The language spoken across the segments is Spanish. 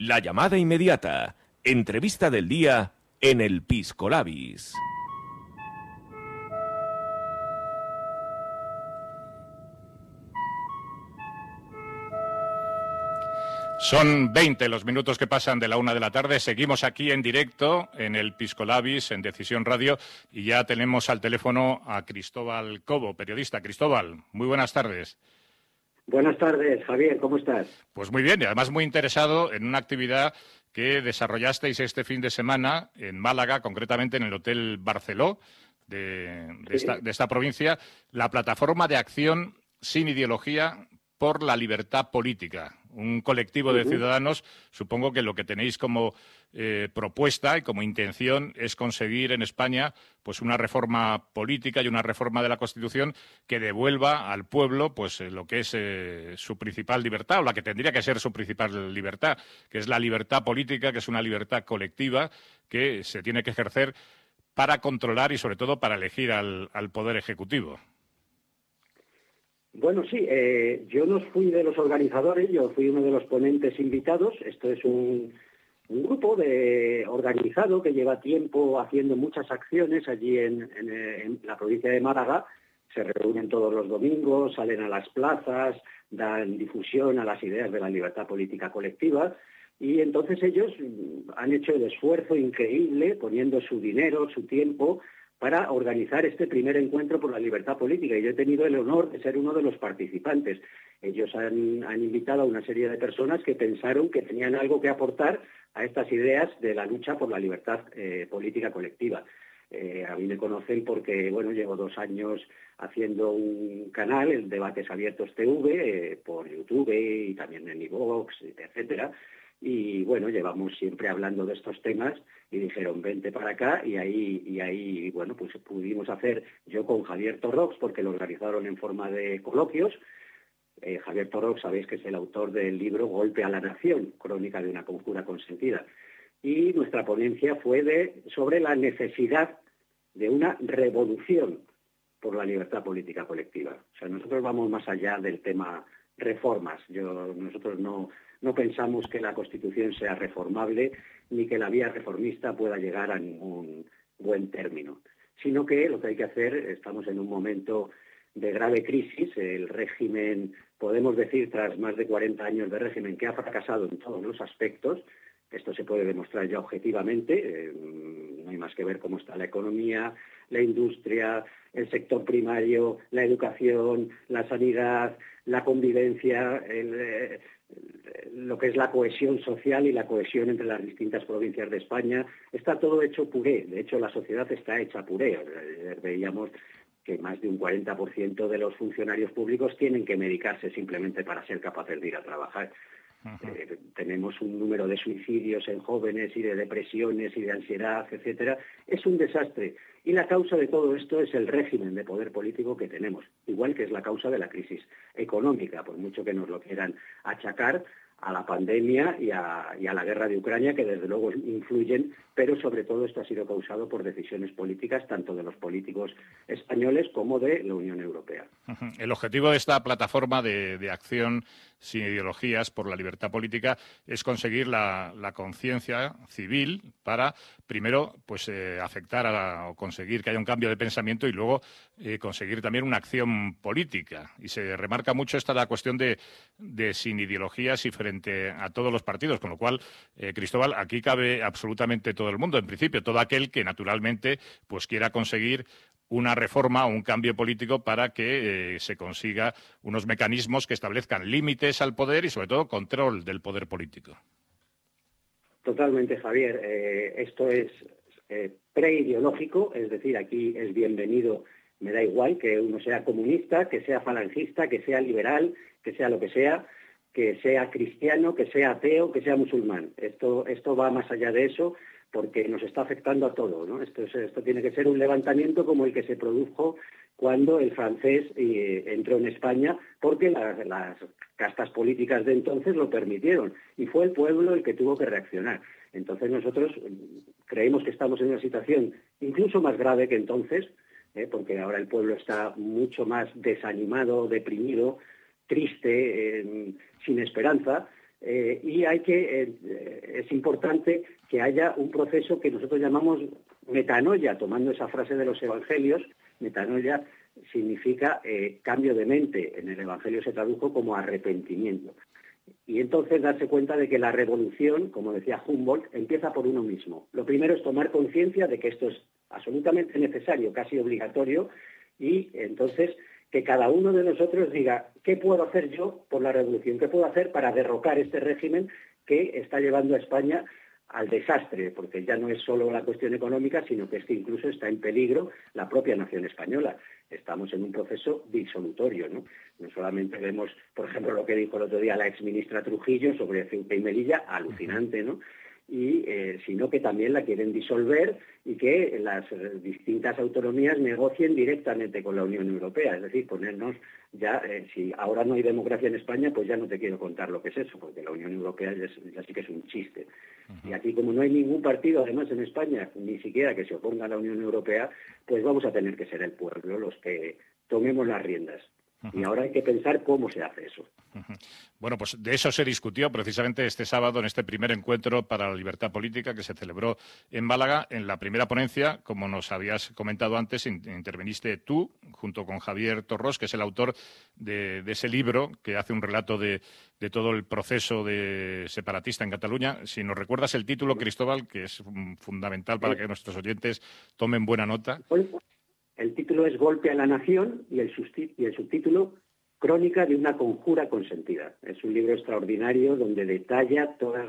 La llamada inmediata. Entrevista del día en el Pisco Labis. Son 20 los minutos que pasan de la una de la tarde. Seguimos aquí en directo en el Piscolabis, en Decisión Radio, y ya tenemos al teléfono a Cristóbal Cobo, periodista. Cristóbal, muy buenas tardes. Buenas tardes, Javier, ¿cómo estás? Pues muy bien, y además muy interesado en una actividad que desarrollasteis este fin de semana en Málaga, concretamente en el Hotel Barceló de, esta, de esta provincia, la plataforma de acción sin ideología por la libertad política un colectivo de ciudadanos, supongo que lo que tenéis como eh, propuesta y como intención es conseguir en España pues una reforma política y una reforma de la Constitución que devuelva al pueblo pues eh, lo que es eh, su principal libertad o la que tendría que ser su principal libertad, que es la libertad política, que es una libertad colectiva que se tiene que ejercer para controlar y sobre todo para elegir al poder ejecutivo. Bueno, sí, eh, yo no fui de los organizadores, yo fui uno de los ponentes invitados. Esto es un, grupo de organizado que lleva tiempo haciendo muchas acciones allí en, en, la provincia de Málaga. Se reúnen todos los domingos, salen a las plazas, dan difusión a las ideas de la libertad política colectiva. Y entonces ellos han hecho el esfuerzo increíble poniendo su dinero, su tiempo para organizar este primer encuentro por la libertad política y yo he tenido el honor de ser uno de los participantes. Ellos han, invitado a una serie de personas que pensaron que tenían algo que aportar a estas ideas de la lucha por la libertad eh, política colectiva. Eh, a mí me conocen porque, bueno, llevo dos años haciendo un canal, el Debates Abiertos TV, eh, por YouTube y también en iVoox, etcétera, y bueno, llevamos siempre hablando de estos temas y dijeron, vente para acá y ahí, y ahí bueno, pues pudimos hacer yo con Javier Torrox, porque lo organizaron en forma de coloquios. Eh, Javier Torrox, sabéis que es el autor del libro Golpe a la Nación, crónica de una conjura consentida. Y nuestra ponencia fue de, sobre la necesidad de una revolución por la libertad política colectiva. O sea, nosotros vamos más allá del tema reformas. Nosotros no, no pensamos que la Constitución sea reformable ni que la vía reformista pueda llegar a ningún buen término, sino que lo que hay que hacer, estamos en un momento de grave crisis, el régimen, podemos decir, tras más de 40 años de régimen, que ha fracasado en todos los aspectos, esto se puede demostrar ya objetivamente, eh, no hay más que ver cómo está la economía, la industria, el sector primario, la educación, la sanidad, la convivencia, eh, lo que es la cohesión social y la cohesión entre las distintas provincias de España. Está todo hecho puré, de hecho la sociedad está hecha puré. Veíamos que más de un 40% de los funcionarios públicos tienen que medicarse simplemente para ser capaces de ir a trabajar. Eh, tenemos un número de suicidios en jóvenes y de depresiones y de ansiedad, etcétera. Es un desastre. Y la causa de todo esto es el régimen de poder político que tenemos, igual que es la causa de la crisis económica, por mucho que nos lo quieran achacar a la pandemia y a, la guerra de Ucrania, que desde luego influyen, pero sobre todo esto ha sido causado por decisiones políticas, tanto de los políticos españoles como de la Unión Europea. El objetivo de esta plataforma de acción sin ideologías por la libertad política es conseguir la, conciencia civil para primero pues eh, afectar a o conseguir que haya un cambio de pensamiento y luego eh, conseguir también una acción política. Y se remarca mucho esta la cuestión de, sin ideologías y frente a todos los partidos con lo cual eh, Cristóbal aquí cabe absolutamente todo el mundo en principio todo aquel que naturalmente pues quiera conseguir una reforma o un cambio político para que eh, se consiga unos mecanismos que establezcan límites al poder y, sobre todo, control del poder político. Totalmente, Javier. Eh, esto es eh, preideológico, es decir, aquí es bienvenido, me da igual que uno sea comunista, que sea falangista, que sea liberal, que sea lo que sea, que sea cristiano, que sea ateo, que sea musulmán. Esto, esto va más allá de eso porque nos está afectando a todo. ¿no? Esto, tiene que ser un levantamiento como el que se produjo cuando el francés eh, entró en España, porque las, castas políticas de entonces lo permitieron y fue el pueblo el que tuvo que reaccionar. Entonces nosotros creemos que estamos en una situación incluso más grave que entonces, ¿eh? porque ahora el pueblo está mucho más desanimado, deprimido, triste, sin esperanza, eh, y hay que, eh, es importante que haya un proceso que nosotros llamamos metanoia, tomando esa frase de los evangelios, metanoia significa eh, cambio de mente, en el evangelio se tradujo como arrepentimiento. Y entonces darse cuenta de que la revolución, como decía Humboldt, empieza por uno mismo. Lo primero es tomar conciencia de que esto es absolutamente necesario, casi obligatorio, y entonces que cada uno de nosotros diga, ¿qué puedo hacer yo por la revolución? ¿Qué puedo hacer para derrocar este régimen que está llevando a España al desastre? Porque ya no es solo la cuestión económica, sino que es que incluso está en peligro la propia nación española. Estamos en un proceso disolutorio, ¿no? No solamente vemos, por ejemplo, lo que dijo el otro día la exministra Trujillo sobre Ceuta y Melilla, alucinante, ¿no? Y eh, sino que también la quieren disolver y que las eh, distintas autonomías negocien directamente con la Unión Europea, es decir, ponernos ya, eh, si ahora no hay democracia en España, pues ya no te quiero contar lo que es eso, porque la Unión Europea ya, sí que es un chiste. Y aquí, como no hay ningún partido, además en España, ni siquiera que se oponga a la Unión Europea, pues vamos a tener que ser el pueblo los que tomemos las riendas. Y ahora hay que pensar cómo se hace eso. Bueno, pues de eso se discutió precisamente este sábado en este primer encuentro para la libertad política que se celebró en Málaga. En la primera ponencia, como nos habías comentado antes, interveniste tú junto con Javier Torros, que es el autor de, ese libro que hace un relato de, todo el proceso de separatista en Cataluña. Si nos recuerdas el título, Cristóbal, que es fundamental para que nuestros oyentes tomen buena nota. El título es Golpe a la Nación y el, subtítulo Crónica de una conjura consentida. Es un libro extraordinario donde detalla todos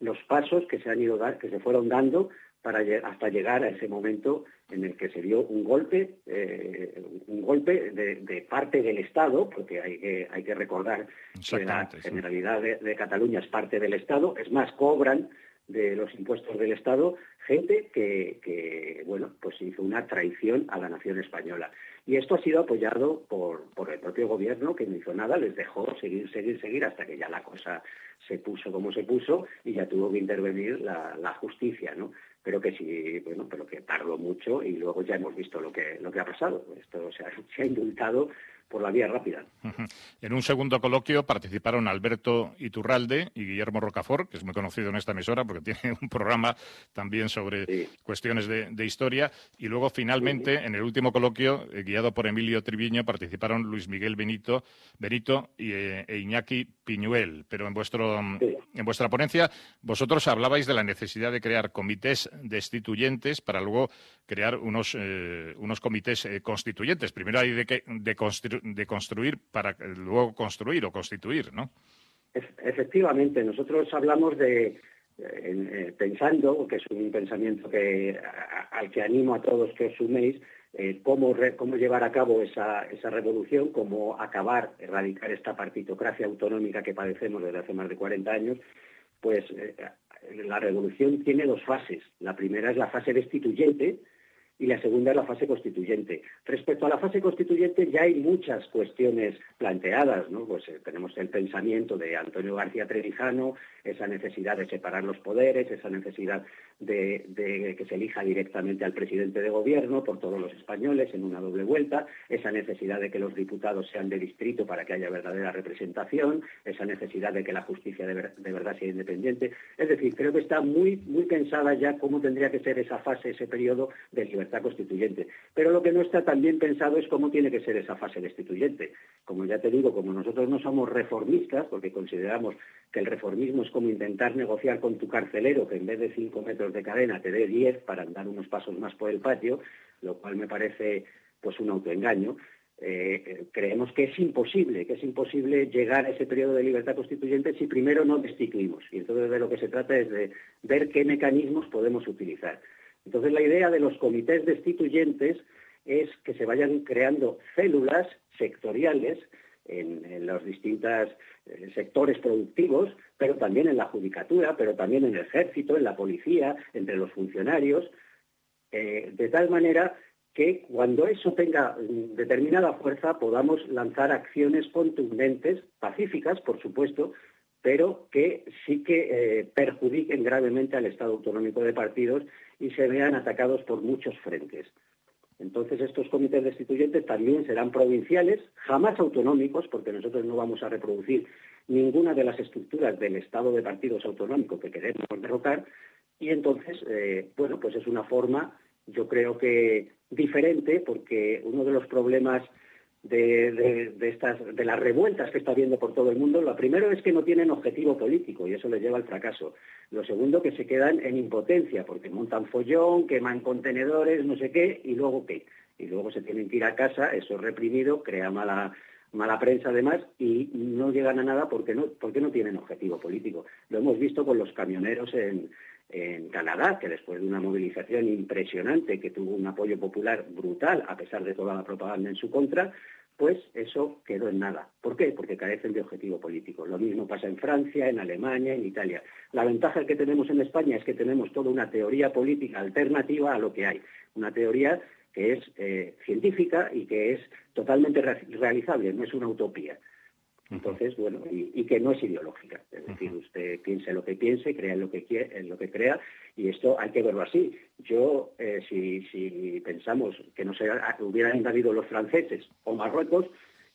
los pasos que se han ido que se fueron dando para hasta llegar a ese momento en el que se dio un golpe, eh, un golpe de, parte del Estado, porque hay que, hay que recordar que la Generalidad de Cataluña es parte del Estado, es más, cobran de los impuestos del Estado gente que, bueno, pues hizo una traición a la nación española. Y esto ha sido apoyado por, por el propio gobierno, que no hizo nada, les dejó seguir, seguir, seguir, hasta que ya la cosa se puso como se puso y ya tuvo que intervenir la, la justicia, ¿no? pero que sí, bueno, pero que tardó mucho y luego ya hemos visto lo que, lo que ha pasado. Esto se ha, se ha indultado por la vía rápida. En un segundo coloquio participaron Alberto Iturralde y Guillermo Rocafort, que es muy conocido en esta emisora porque tiene un programa también sobre cuestiones de, historia. Y luego, finalmente, en el último coloquio, eh, guiado por Emilio Triviño, participaron Luis Miguel Benito, Benito y, eh, e Iñaki Piñuel. Pero en, vuestro, en vuestra ponencia, vosotros hablabais de la necesidad de crear comités destituyentes para luego crear unos, eh, unos comités constituyentes. Primero hay de, que, de construir de construir para luego construir o constituir, ¿no? Efectivamente, nosotros hablamos de, eh, eh, pensando, que es un pensamiento que, al que animo a todos que os suméis, eh, cómo, llevar a cabo esa, revolución, cómo acabar, erradicar esta partitocracia autonómica que padecemos desde hace más de 40 años, pues la revolución tiene dos fases. La primera es la fase destituyente, y la segunda es la fase constituyente. Respecto a la fase constituyente ya hay muchas cuestiones planteadas. Pues eh, tenemos el pensamiento de Antonio García Trevijano, esa necesidad de separar los poderes, esa necesidad de, que se elija directamente al presidente de gobierno por todos los españoles en una doble vuelta, esa necesidad de que los diputados sean de distrito para que haya verdadera representación, esa necesidad de que la justicia de, verdad sea independiente. Es decir, creo que está muy, muy pensada ya cómo tendría que ser esa fase, ese periodo de libertad constituyente. Pero lo que no está tan bien pensado es cómo tiene que ser esa fase destituyente. Como ya te digo, como nosotros no somos reformistas, porque consideramos que el reformismo es como intentar negociar con tu carcelero que en vez de cinco metros de cadena te dé diez para andar unos pasos más por el patio, lo cual me parece pues un autoengaño. Eh, creemos que es imposible, que es imposible llegar a ese periodo de libertad constituyente si primero no destituimos. Y entonces de lo que se trata es de ver qué mecanismos podemos utilizar. Entonces la idea de los comités destituyentes es que se vayan creando células sectoriales en, los distintos eh, sectores productivos, pero también en la judicatura, pero también en el ejército, en la policía, entre los funcionarios, eh, de tal manera que cuando eso tenga mm, determinada fuerza podamos lanzar acciones contundentes, pacíficas, por supuesto, pero que sí que eh, perjudiquen gravemente al Estado autonómico de partidos y se vean atacados por muchos frentes. Entonces estos comités destituyentes también serán provinciales, jamás autonómicos, porque nosotros no vamos a reproducir ninguna de las estructuras del Estado de partidos autonómicos que queremos derrocar. Y entonces, eh, bueno, pues es una forma, yo creo que diferente, porque uno de los problemas de, estas, de las revueltas que está habiendo por todo el mundo, lo primero es que no tienen objetivo político y eso les lleva al fracaso. Lo segundo, que se quedan en impotencia, porque montan follón, queman contenedores, no sé qué, y luego qué. Y luego se tienen que ir a casa, eso es reprimido, crea mala, mala prensa además y no llegan a nada porque no, porque no tienen objetivo político. Lo hemos visto con los camioneros en, en Canadá, que después de una movilización impresionante que tuvo un apoyo popular brutal, a pesar de toda la propaganda en su contra, pues eso quedó en nada. ¿Por qué? Porque carecen de objetivo político. Lo mismo pasa en Francia, en Alemania, en Italia. La ventaja que tenemos en España es que tenemos toda una teoría política alternativa a lo que hay. Una teoría que es eh, científica y que es totalmente realizable, no es una utopía. Entonces, bueno, y, que no es ideológica. Es decir, usted piense lo que piense, crea en lo que, quiere, en lo que crea, y esto hay que verlo así. Yo, eh, si, pensamos que no se hubieran invadido los franceses o Marruecos,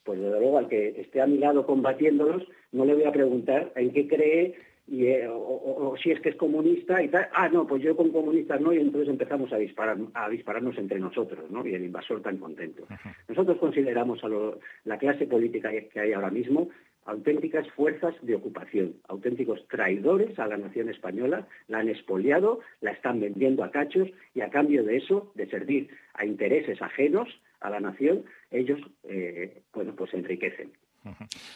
pues desde luego al que esté a mi lado combatiéndolos, no le voy a preguntar en qué cree y, eh, o, si es que es comunista y tal, ah, no, pues yo con comunistas no, y entonces empezamos a, disparar, a dispararnos entre nosotros, ¿no? Y el invasor tan contento. Nosotros consideramos a la clase política que hay ahora mismo auténticas fuerzas de ocupación, auténticos traidores a la nación española, la han expoliado, la están vendiendo a cachos y a cambio de eso, de servir a intereses ajenos a la nación, ellos, eh, bueno, pues enriquecen.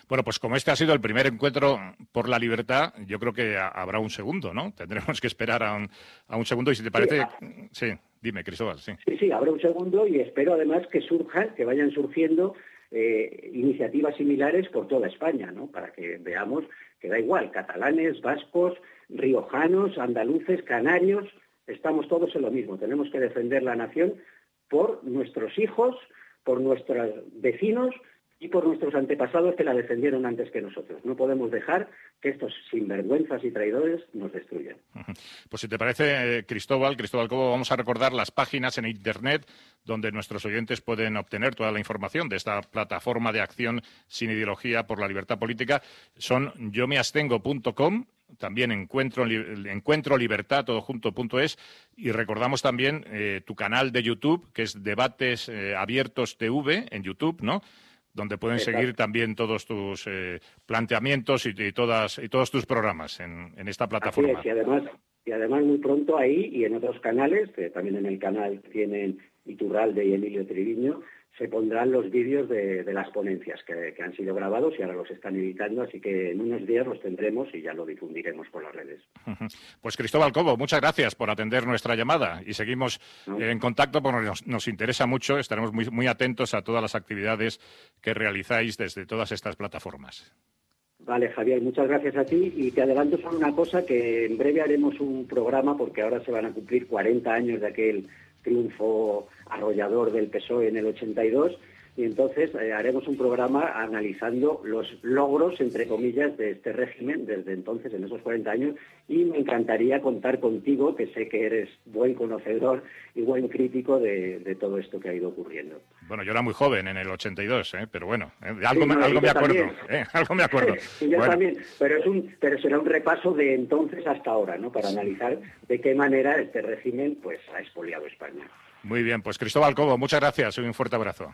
Bueno, pues como este ha sido el primer encuentro por la libertad, yo creo que habrá un segundo, ¿no? Tendremos que esperar a un, segundo y si te parece... Sí, dime, Cristóbal, sí. Sí, sí, habrá un segundo y espero además que surjan, que vayan surgiendo eh, iniciativas similares por toda España, ¿no? Para que veamos que da igual, catalanes, vascos, riojanos, andaluces, canarios, estamos todos en lo mismo. Tenemos que defender la nación por nuestros hijos, por nuestros vecinos y por nuestros antepasados que la defendieron antes que nosotros. No podemos dejar que estos sinvergüenzas y traidores nos destruyan. Pues si te parece, eh, Cristóbal, Cristóbal Cobo, vamos a recordar las páginas en Internet donde nuestros oyentes pueden obtener toda la información de esta plataforma de acción sin ideología por la libertad política. Son yomeastengo.com también encuentro, encuentro libertad todo junto punto es y recordamos también eh, tu canal de YouTube que es debates eh, abiertos TV en YouTube no donde pueden seguir también todos tus eh, planteamientos y, todas, y todos tus programas en, esta plataforma. y además, y además muy pronto ahí y en otros canales, también en el canal tienen Iturralde y Emilio Triviño, se pondrán los vídeos de, las ponencias que, han sido grabados y ahora los están editando, así que en unos días los tendremos y ya lo difundiremos por las redes. Pues Cristóbal Cobo, muchas gracias por atender nuestra llamada y seguimos en contacto porque nos, interesa mucho, estaremos muy, muy atentos a todas las actividades que realizáis desde todas estas plataformas. Vale, Javier, muchas gracias a ti y te adelanto solo una cosa, que en breve haremos un programa porque ahora se van a cumplir 40 años de aquel triunfo arrollador del PSOE en el 82 y entonces eh, haremos un programa analizando los logros, entre comillas, de este régimen desde entonces, en esos 40 años, y me encantaría contar contigo, que sé que eres buen conocedor y buen crítico de, todo esto que ha ido ocurriendo. Bueno, yo era muy joven en el 82, ¿eh? pero bueno, ¿eh? algo, me, algo me acuerdo. Algo me acuerdo. yo también, pero, es un, pero será un repaso de entonces hasta ahora, ¿no? para analizar de qué manera este régimen pues, ha expoliado España. Muy bien, pues Cristóbal Cobo, muchas gracias y un fuerte abrazo.